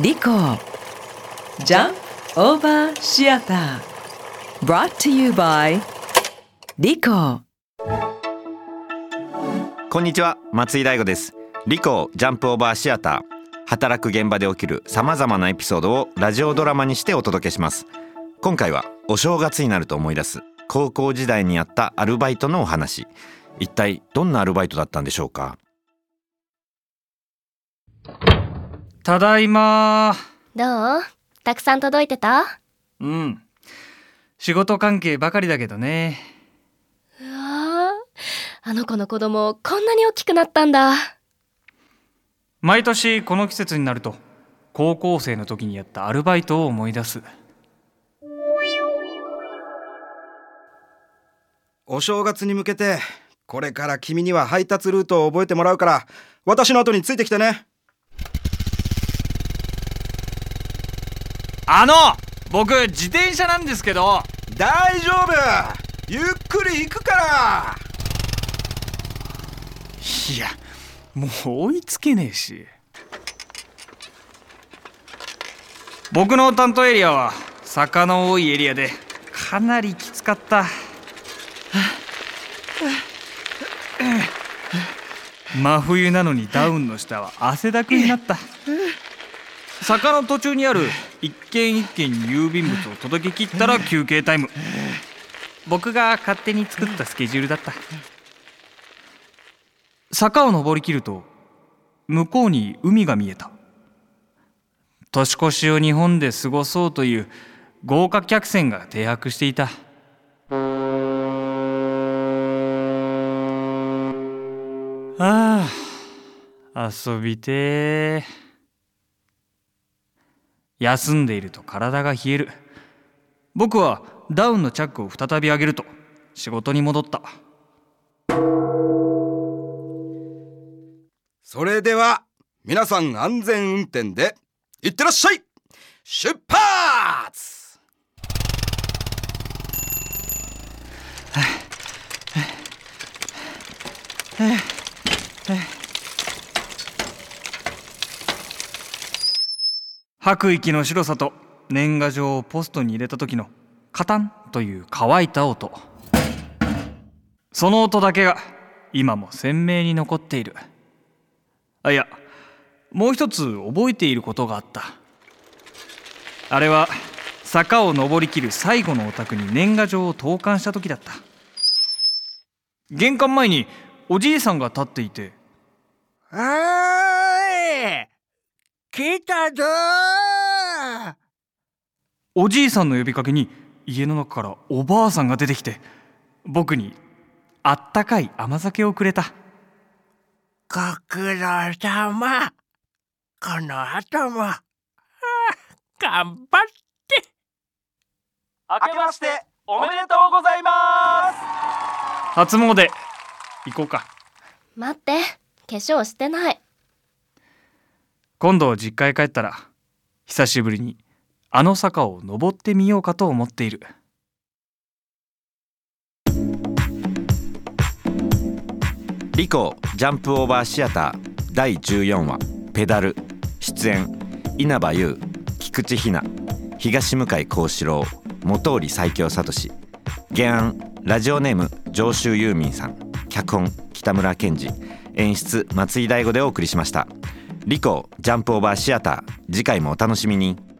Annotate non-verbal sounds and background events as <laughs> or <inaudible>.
リコジャンオーバーシアター brought to you by リコこんにちは。松井大吾です。リコジャンプオーバーシアター働く現場で起きるさまざまなエピソードをラジオドラマにしてお届けします。今回はお正月になると思い出す高校時代にあったアルバイトのお話。一体どんなアルバイトだったんでしょうか？ただいま。どう？たくさん届いてた？うん。仕事関係ばかりだけどね。うわあの子の子供こんなに大きくなったんだ。毎年この季節になると高校生の時にやったアルバイトを思い出す。お正月に向けてこれから君には配達ルートを覚えてもらうから私の後についてきてねあの僕自転車なんですけど大丈夫。ゆっくり行くから。いやもう追いつけねえし。僕の担当エリアは坂の多いエリアでかなりきつかった。真冬なのにダウンの下は汗だくになった。坂の途中にある一軒一軒に郵便物を届け切ったら休憩タイム。僕が勝手に作ったスケジュールだった。坂を登りきると向こうに海が見えた。年越しを日本で過ごそうという豪華客船が停泊していた。ああ遊びてー休んでいると体が冷える。僕はダウンのチャックを再び上げると仕事に戻った。それでは皆さん安全運転でいってらっしゃい。出発 <laughs> 吐く息の白さと年賀状をポストに入れた時のカタンという乾いた音。その音だけが今も鮮明に残っている。あいやもう一つ覚えていることがあった。あれは坂を登りきる最後のお宅に年賀状を投函した時だった。玄関前におじいさんが立っていておーい来たぞー。おじいさんの呼びかけに家の中からおばあさんが出てきて僕にあったかい甘酒をくれた。ご苦労様。この後も。は <laughs> あ頑張って。明けましておめでとうございます。初詣行こうか。待って。化粧してない。今度実家へ帰ったら久しぶりにあの坂を登ってみようかと思っている。リコジャンプオーバーシアター第14話ペダル出演稲葉優菊池ひな東向井幸四郎本織最強聡原案ラジオネーム上州ユーミンさん脚本北村健二演出松井大吾でお送りしました。リコジャンプオーバーシアター次回もお楽しみに。